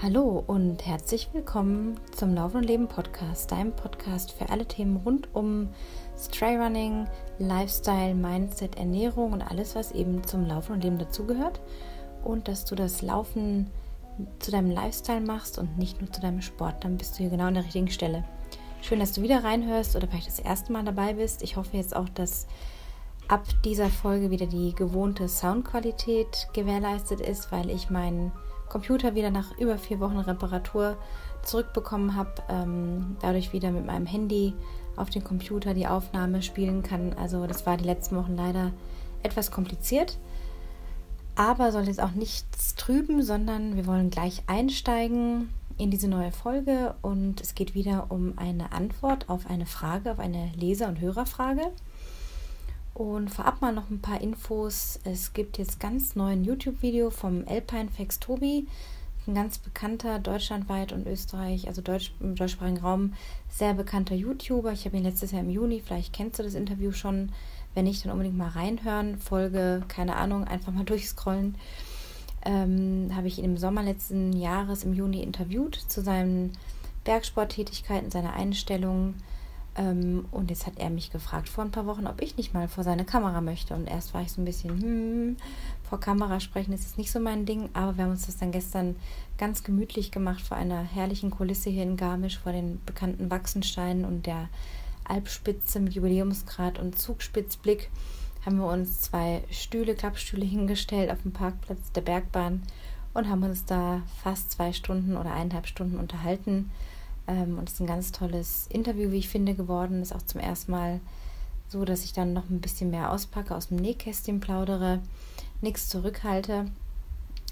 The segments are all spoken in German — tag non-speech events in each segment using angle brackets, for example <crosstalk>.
Hallo und herzlich willkommen zum Laufen und Leben Podcast, deinem Podcast für alle Themen rund um Strayrunning, Lifestyle, Mindset, Ernährung und alles, was eben zum Laufen und Leben dazugehört. Und dass du das Laufen zu deinem Lifestyle machst und nicht nur zu deinem Sport, dann bist du hier genau an der richtigen Stelle. Schön, dass du wieder reinhörst oder vielleicht das erste Mal dabei bist. Ich hoffe jetzt auch, dass ab dieser Folge wieder die gewohnte Soundqualität gewährleistet ist, weil ich meinen Computer wieder nach über vier Wochen Reparatur zurückbekommen habe, ähm, dadurch wieder mit meinem Handy auf den Computer die Aufnahme spielen kann. Also das war die letzten Wochen leider etwas kompliziert. Aber soll jetzt auch nichts trüben, sondern wir wollen gleich einsteigen in diese neue Folge und es geht wieder um eine Antwort auf eine Frage, auf eine Leser- und Hörerfrage. Und vorab mal noch ein paar Infos. Es gibt jetzt ganz neuen YouTube-Video vom Alpine Fax Tobi, ein ganz bekannter deutschlandweit und Österreich, also Deutsch, im deutschsprachigen Raum, sehr bekannter YouTuber. Ich habe ihn letztes Jahr im Juni, vielleicht kennst du das Interview schon. Wenn nicht, dann unbedingt mal reinhören. Folge, keine Ahnung, einfach mal <laughs> durchscrollen. Ähm, habe ich ihn im Sommer letzten Jahres im Juni interviewt zu seinen Bergsporttätigkeiten, seiner Einstellung und jetzt hat er mich gefragt vor ein paar Wochen, ob ich nicht mal vor seine Kamera möchte. Und erst war ich so ein bisschen, hm, vor Kamera sprechen ist jetzt nicht so mein Ding. Aber wir haben uns das dann gestern ganz gemütlich gemacht vor einer herrlichen Kulisse hier in Garmisch, vor den bekannten Wachsensteinen und der Alpspitze mit Jubiläumsgrad und Zugspitzblick. Haben wir uns zwei Stühle, Klappstühle hingestellt auf dem Parkplatz der Bergbahn und haben uns da fast zwei Stunden oder eineinhalb Stunden unterhalten ähm, und es ist ein ganz tolles Interview, wie ich finde, geworden. Ist auch zum ersten Mal so, dass ich dann noch ein bisschen mehr auspacke, aus dem Nähkästchen plaudere, nichts zurückhalte,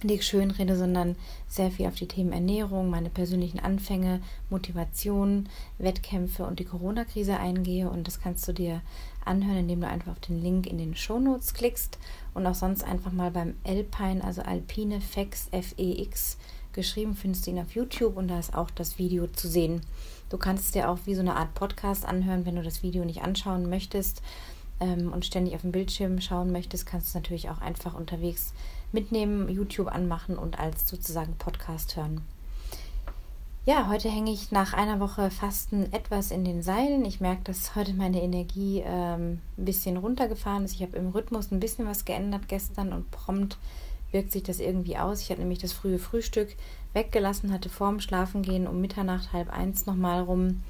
nichts schönrede, sondern sehr viel auf die Themen Ernährung, meine persönlichen Anfänge, Motivation, Wettkämpfe und die Corona-Krise eingehe. Und das kannst du dir anhören, indem du einfach auf den Link in den Shownotes klickst und auch sonst einfach mal beim Alpine, also Alpine Fex F-E-X geschrieben, findest du ihn auf YouTube und da ist auch das Video zu sehen. Du kannst es dir auch wie so eine Art Podcast anhören, wenn du das Video nicht anschauen möchtest ähm, und ständig auf dem Bildschirm schauen möchtest, kannst du es natürlich auch einfach unterwegs mitnehmen, YouTube anmachen und als sozusagen Podcast hören. Ja, heute hänge ich nach einer Woche Fasten etwas in den Seilen. Ich merke, dass heute meine Energie ähm, ein bisschen runtergefahren ist. Ich habe im Rhythmus ein bisschen was geändert gestern und prompt wirkt sich das irgendwie aus. Ich hatte nämlich das frühe Frühstück weggelassen, hatte vorm Schlafengehen um Mitternacht, halb eins nochmal rum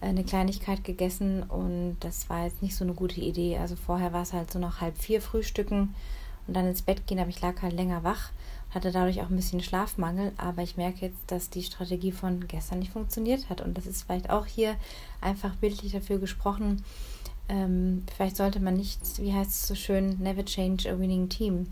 äh, eine Kleinigkeit gegessen und das war jetzt nicht so eine gute Idee. Also vorher war es halt so noch halb vier Frühstücken und dann ins Bett gehen, aber ich lag halt länger wach, hatte dadurch auch ein bisschen Schlafmangel, aber ich merke jetzt, dass die Strategie von gestern nicht funktioniert hat und das ist vielleicht auch hier einfach bildlich dafür gesprochen. Ähm, vielleicht sollte man nicht, wie heißt es so schön, never change a winning team.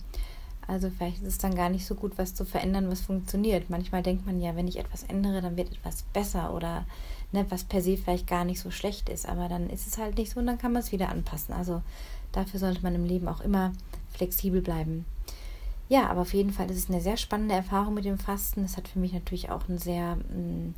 Also vielleicht ist es dann gar nicht so gut, was zu verändern, was funktioniert. Manchmal denkt man ja, wenn ich etwas ändere, dann wird etwas besser oder ne, was per se vielleicht gar nicht so schlecht ist. Aber dann ist es halt nicht so und dann kann man es wieder anpassen. Also dafür sollte man im Leben auch immer flexibel bleiben. Ja, aber auf jeden Fall ist es eine sehr spannende Erfahrung mit dem Fasten. Es hat für mich natürlich auch einen sehr mm,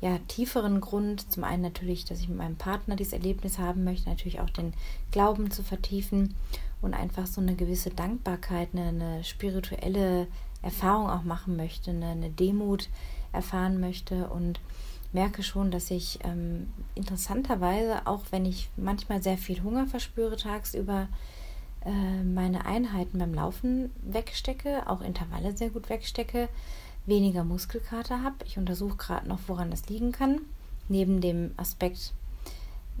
ja, tieferen Grund. Zum einen natürlich, dass ich mit meinem Partner dieses Erlebnis haben möchte, natürlich auch den Glauben zu vertiefen und einfach so eine gewisse Dankbarkeit, eine, eine spirituelle Erfahrung auch machen möchte, eine, eine, Demut erfahren möchte und merke schon, dass ich ähm, interessanterweise, auch wenn ich manchmal sehr viel Hunger verspüre tagsüber, äh, meine Einheiten beim Laufen wegstecke, auch Intervalle sehr gut wegstecke, weniger Muskelkater habe. Ich untersuche gerade noch, woran das liegen kann. Neben dem Aspekt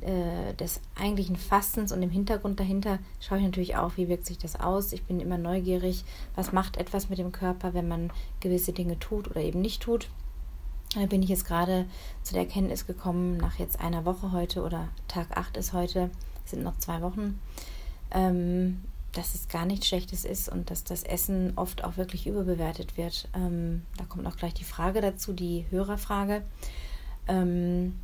äh, des eigentlichen Fastens und dem Hintergrund dahinter schaue ich natürlich auch, wie wirkt sich das aus. Ich bin immer neugierig, was macht etwas mit dem Körper, wenn man gewisse Dinge tut oder eben nicht tut. Da bin ich jetzt gerade zu der Erkenntnis gekommen, nach jetzt einer Woche heute oder Tag 8 ist heute, sind noch zwei Wochen, ähm, dass es gar nichts Schlechtes ist und dass das Essen oft auch wirklich überbewertet wird. Ähm, da kommt auch gleich die Frage dazu, die Hörerfrage. Ähm,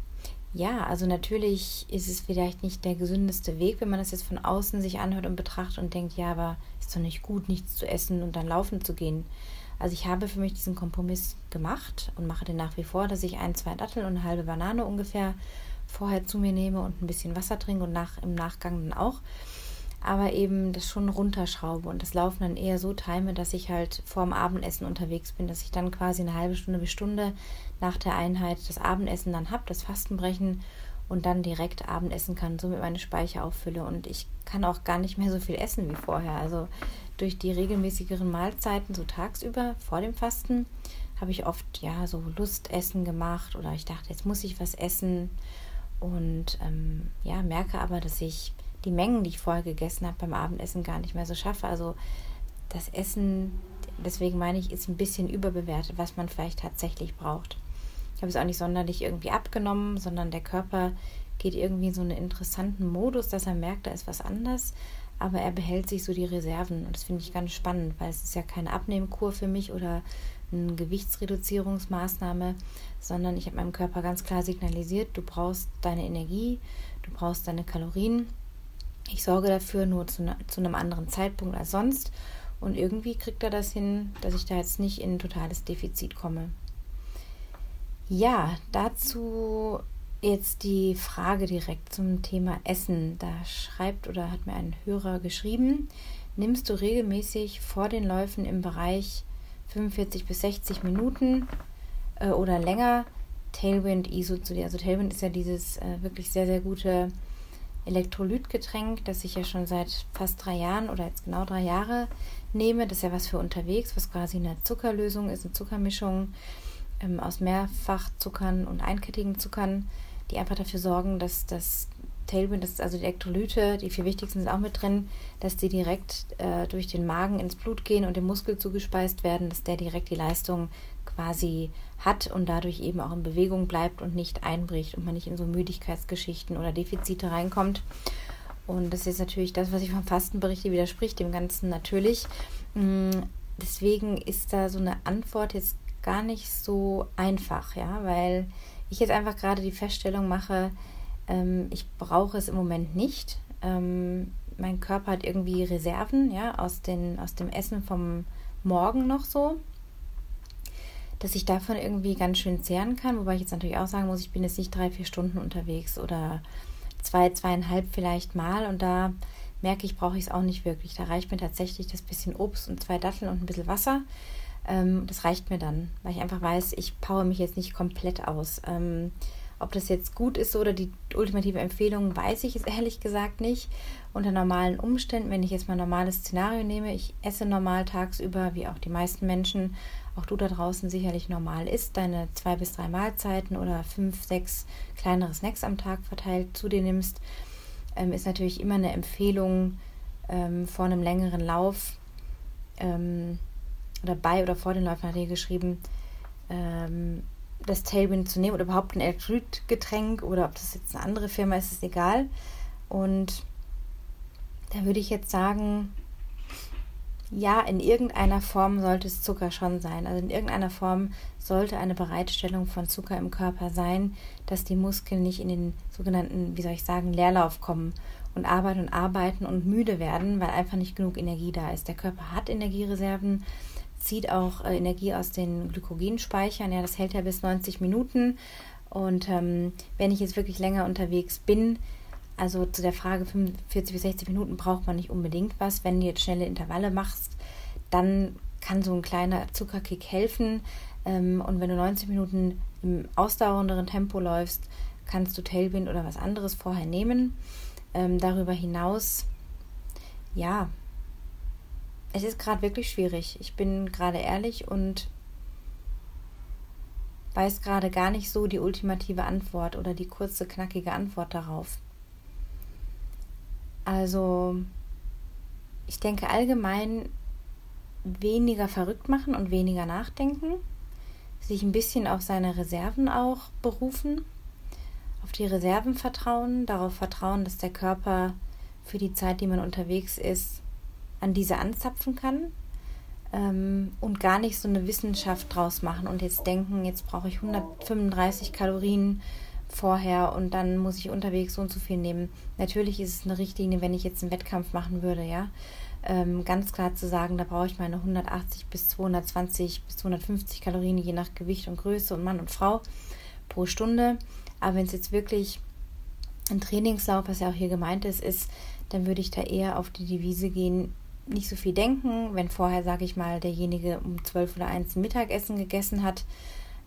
ja, also natürlich ist es vielleicht nicht der gesündeste Weg, wenn man das jetzt von außen sich anhört und betrachtet und denkt, ja, aber ist doch nicht gut, nichts zu essen und dann laufen zu gehen. Also ich habe für mich diesen Kompromiss gemacht und mache den nach wie vor, dass ich ein, zwei Datteln und eine halbe Banane ungefähr vorher zu mir nehme und ein bisschen Wasser trinke und nach, im Nachgang dann auch. Aber eben das schon runterschraube und das Laufen dann eher so time, dass ich halt vorm Abendessen unterwegs bin, dass ich dann quasi eine halbe Stunde bis Stunde nach der Einheit das Abendessen dann habe, das Fastenbrechen und dann direkt Abendessen kann, somit meine Speicher auffülle. Und ich kann auch gar nicht mehr so viel essen wie vorher. Also durch die regelmäßigeren Mahlzeiten, so tagsüber vor dem Fasten, habe ich oft ja so Lustessen gemacht oder ich dachte, jetzt muss ich was essen. Und ähm, ja, merke aber, dass ich die Mengen, die ich vorher gegessen habe beim Abendessen, gar nicht mehr so schaffe. Also das Essen, deswegen meine ich, ist ein bisschen überbewertet, was man vielleicht tatsächlich braucht. Ich habe es auch nicht sonderlich irgendwie abgenommen, sondern der Körper geht irgendwie in so einen interessanten Modus, dass er merkt, da ist was anders, aber er behält sich so die Reserven. Und das finde ich ganz spannend, weil es ist ja keine Abnehmkur für mich oder eine Gewichtsreduzierungsmaßnahme, sondern ich habe meinem Körper ganz klar signalisiert, du brauchst deine Energie, du brauchst deine Kalorien. Ich sorge dafür nur zu, ne, zu einem anderen Zeitpunkt als sonst. Und irgendwie kriegt er das hin, dass ich da jetzt nicht in ein totales Defizit komme. Ja, dazu jetzt die Frage direkt zum Thema Essen. Da schreibt oder hat mir ein Hörer geschrieben, nimmst du regelmäßig vor den Läufen im Bereich 45 bis 60 Minuten äh, oder länger Tailwind ISO zu dir. Also Tailwind ist ja dieses äh, wirklich sehr, sehr gute Elektrolytgetränk, das ich ja schon seit fast drei Jahren oder jetzt genau drei Jahre nehme. Das ist ja was für unterwegs, was quasi eine Zuckerlösung ist, eine Zuckermischung ähm, aus Mehrfachzuckern und einkettigen Zuckern, die einfach dafür sorgen, dass das Tailwind, das ist also die Elektrolyte, die vier wichtigsten sind auch mit drin, dass die direkt äh, durch den Magen ins Blut gehen und dem Muskel zugespeist werden, dass der direkt die Leistung quasi hat und dadurch eben auch in Bewegung bleibt und nicht einbricht und man nicht in so Müdigkeitsgeschichten oder Defizite reinkommt. Und das ist natürlich das, was ich vom Fasten berichte, widerspricht dem Ganzen natürlich. Mm, deswegen ist da so eine Antwort jetzt gar nicht so einfach, ja, weil ich jetzt einfach gerade die Feststellung mache, ähm, ich brauche es im Moment nicht. Ähm, mein Körper hat irgendwie Reserven, ja, aus, den, aus dem Essen vom Morgen noch so, dass ich davon irgendwie ganz schön zehren kann, wobei ich jetzt natürlich auch sagen muss, ich bin jetzt nicht drei, vier Stunden unterwegs oder zwei, zweieinhalb vielleicht mal und da merke ich, brauche ich es auch nicht wirklich. Da reicht mir tatsächlich das bisschen Obst und zwei Datteln und ein bisschen Wasser ähm, das reicht mir dann, weil ich einfach weiß, ich power mich jetzt nicht komplett aus. Ähm, ob das jetzt gut ist oder die ultimative Empfehlung, weiß ich es ehrlich gesagt nicht. Unter normalen Umständen, wenn ich jetzt mal ein normales Szenario nehme, ich esse normal tagsüber, wie auch die meisten Menschen, auch du da draußen sicherlich normal isst, deine zwei bis drei Mahlzeiten oder fünf, sechs kleinere Snacks am Tag verteilt zu dir nimmst, ähm, ist natürlich immer eine Empfehlung ähm, vor einem längeren Lauf. Ähm, oder bei oder vor den Läufen hat er geschrieben, ähm, das Tailwind zu nehmen oder überhaupt ein Elektrolytgetränk oder ob das jetzt eine andere Firma ist, ist egal. Und da würde ich jetzt sagen, ja, in irgendeiner Form sollte es Zucker schon sein. Also in irgendeiner Form sollte eine Bereitstellung von Zucker im Körper sein, dass die Muskeln nicht in den sogenannten, wie soll ich sagen, Leerlauf kommen und arbeiten und arbeiten und müde werden, weil einfach nicht genug Energie da ist. Der Körper hat Energiereserven, zieht auch äh, Energie aus den Glykogenspeichern. Ja, das hält ja bis 90 Minuten. Und ähm, wenn ich jetzt wirklich länger unterwegs bin, also zu der Frage 45 bis 60 Minuten braucht man nicht unbedingt was. Wenn du jetzt schnelle Intervalle machst, dann kann so ein kleiner Zuckerkick helfen. Ähm, und wenn du 90 Minuten im ausdauernderen Tempo läufst, kannst du Tailwind oder was anderes vorher nehmen. Ähm, darüber hinaus, ja, es ist gerade wirklich schwierig. Ich bin gerade ehrlich und weiß gerade gar nicht so die ultimative Antwort oder die kurze, knackige Antwort darauf. Also, ich denke allgemein weniger verrückt machen und weniger nachdenken, sich ein bisschen auf seine Reserven auch berufen, auf die Reserven vertrauen, darauf vertrauen, dass der Körper für die Zeit, die man unterwegs ist, an diese anzapfen kann ähm, und gar nicht so eine Wissenschaft draus machen und jetzt denken, jetzt brauche ich 135 Kalorien vorher und dann muss ich unterwegs so und so viel nehmen. Natürlich ist es eine Richtlinie, wenn ich jetzt einen Wettkampf machen würde, ja. Ähm, ganz klar zu sagen, da brauche ich meine 180 bis 220 bis 250 Kalorien, je nach Gewicht und Größe und Mann und Frau pro Stunde. Aber wenn es jetzt wirklich ein Trainingslauf, was ja auch hier gemeint ist, ist, dann würde ich da eher auf die Devise gehen, nicht so viel denken. Wenn vorher, sage ich mal, derjenige um 12 oder 1 Mittagessen gegessen hat,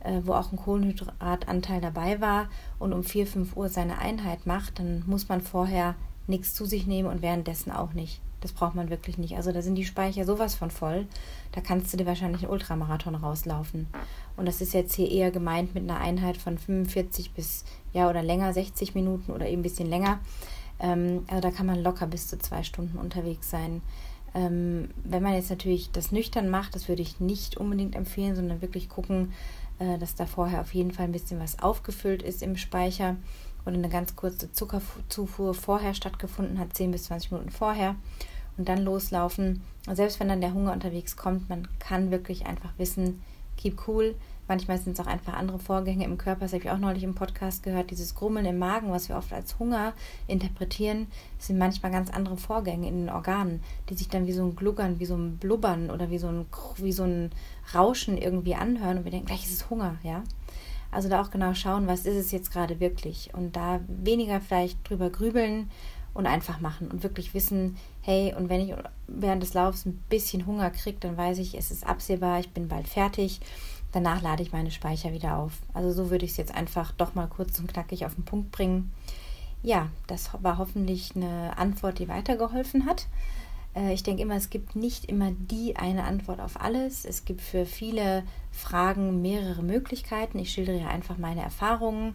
äh, wo auch ein Kohlenhydratanteil dabei war und um 4, 5 Uhr seine Einheit macht, dann muss man vorher nichts zu sich nehmen und währenddessen auch nicht. Das braucht man wirklich nicht. Also da sind die Speicher sowas von voll. Da kannst du dir wahrscheinlich einen Ultramarathon rauslaufen. Und das ist jetzt hier eher gemeint mit einer Einheit von 45 bis, ja, oder länger, 60 Minuten oder eben ein bisschen länger. Ähm, also da kann man locker bis zu zwei Stunden unterwegs sein. Ähm, wenn man jetzt natürlich das nüchtern macht, das würde ich nicht unbedingt empfehlen, sondern wirklich gucken, äh, dass da vorher auf jeden Fall ein bisschen was aufgefüllt ist im Speicher oder eine ganz kurze Zuckerzufuhr vorher stattgefunden hat, 10 bis 20 Minuten vorher und dann loslaufen. Und selbst wenn dann der Hunger unterwegs kommt, man kann wirklich einfach wissen, keep cool. Manchmal sind es auch einfach andere Vorgänge im Körper. Das habe ich auch neulich im Podcast gehört. Dieses Grummeln im Magen, was wir oft als Hunger interpretieren, sind manchmal ganz andere Vorgänge in den Organen, die sich dann wie so ein Gluggern, wie so ein Blubbern oder wie so ein, wie so ein Rauschen irgendwie anhören. Und wir denken, gleich ist es Hunger, ja. Also da auch genau schauen, was ist es jetzt gerade wirklich. Und da weniger vielleicht drüber grübeln und einfach machen und wirklich wissen, hey, und wenn ich während des Laufs ein bisschen Hunger kriege, dann weiß ich, es ist absehbar, ich bin bald fertig. Danach lade ich meine Speicher wieder auf. Also so würde ich es jetzt einfach doch mal kurz und knackig auf den Punkt bringen. Ja, das war hoffentlich eine Antwort, die weitergeholfen hat. Äh, ich denke immer, es gibt nicht immer die eine Antwort auf alles. Es gibt für viele Fragen mehrere Möglichkeiten. Ich schildere einfach meine Erfahrungen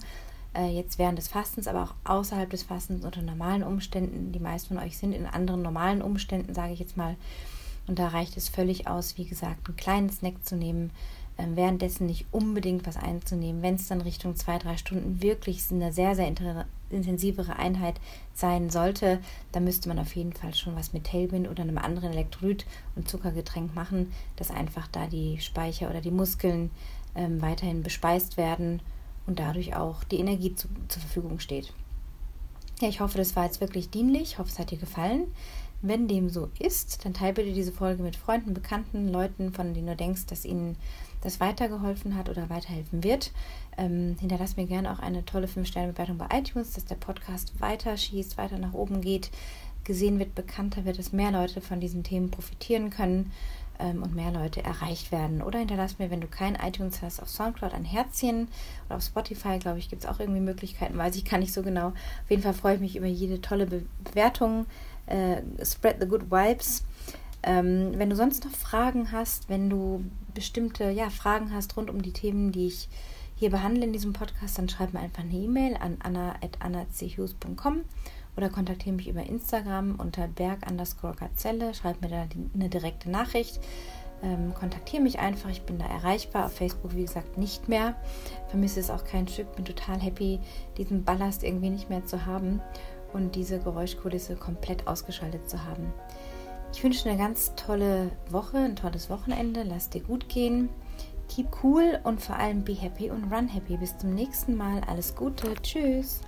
äh, jetzt während des Fastens, aber auch außerhalb des Fastens unter normalen Umständen. Die meisten von euch sind in anderen normalen Umständen, sage ich jetzt mal. Und da reicht es völlig aus, wie gesagt, einen kleinen Snack zu nehmen, währenddessen nicht unbedingt was einzunehmen. Wenn es dann Richtung zwei, drei Stunden wirklich eine sehr, sehr intensivere Einheit sein sollte, dann müsste man auf jeden Fall schon was mit Tailwind oder einem anderen Elektrolyt- und Zuckergetränk machen, dass einfach da die Speicher oder die Muskeln ähm, weiterhin bespeist werden und dadurch auch die Energie zu, zur Verfügung steht. Ja, ich hoffe, das war jetzt wirklich dienlich. Ich hoffe, es hat dir gefallen. Wenn dem so ist, dann teile bitte diese Folge mit Freunden, Bekannten, Leuten, von denen du denkst, dass ihnen das weitergeholfen hat oder weiterhelfen wird. Ähm, hinterlass mir gerne auch eine tolle 5-Sterne-Bewertung bei iTunes, dass der Podcast weiter schießt, weiter nach oben geht, gesehen wird, bekannter wird, dass mehr Leute von diesen Themen profitieren können ähm, und mehr Leute erreicht werden. Oder hinterlass mir, wenn du kein iTunes hast, auf Soundcloud ein Herzchen oder auf Spotify, glaube ich, gibt es auch irgendwie Möglichkeiten, weiß ich gar nicht so genau. Auf jeden Fall freue ich mich über jede tolle Bewertung. Äh, spread the good vibes. Ähm, wenn du sonst noch Fragen hast, wenn du bestimmte ja, Fragen hast rund um die Themen, die ich hier behandle in diesem Podcast, dann schreib mir einfach eine E-Mail an anna.annachughes.com oder kontaktiere mich über Instagram unter berg Gazelle. Schreib mir da eine direkte Nachricht. Ähm, kontaktiere mich einfach, ich bin da erreichbar. Auf Facebook, wie gesagt, nicht mehr. Vermisse es auch kein Stück. Bin total happy, diesen Ballast irgendwie nicht mehr zu haben und diese Geräuschkulisse komplett ausgeschaltet zu haben. Ich wünsche eine ganz tolle Woche, ein tolles Wochenende. Lass dir gut gehen. Keep cool und vor allem be happy und run happy. Bis zum nächsten Mal. Alles Gute. Tschüss.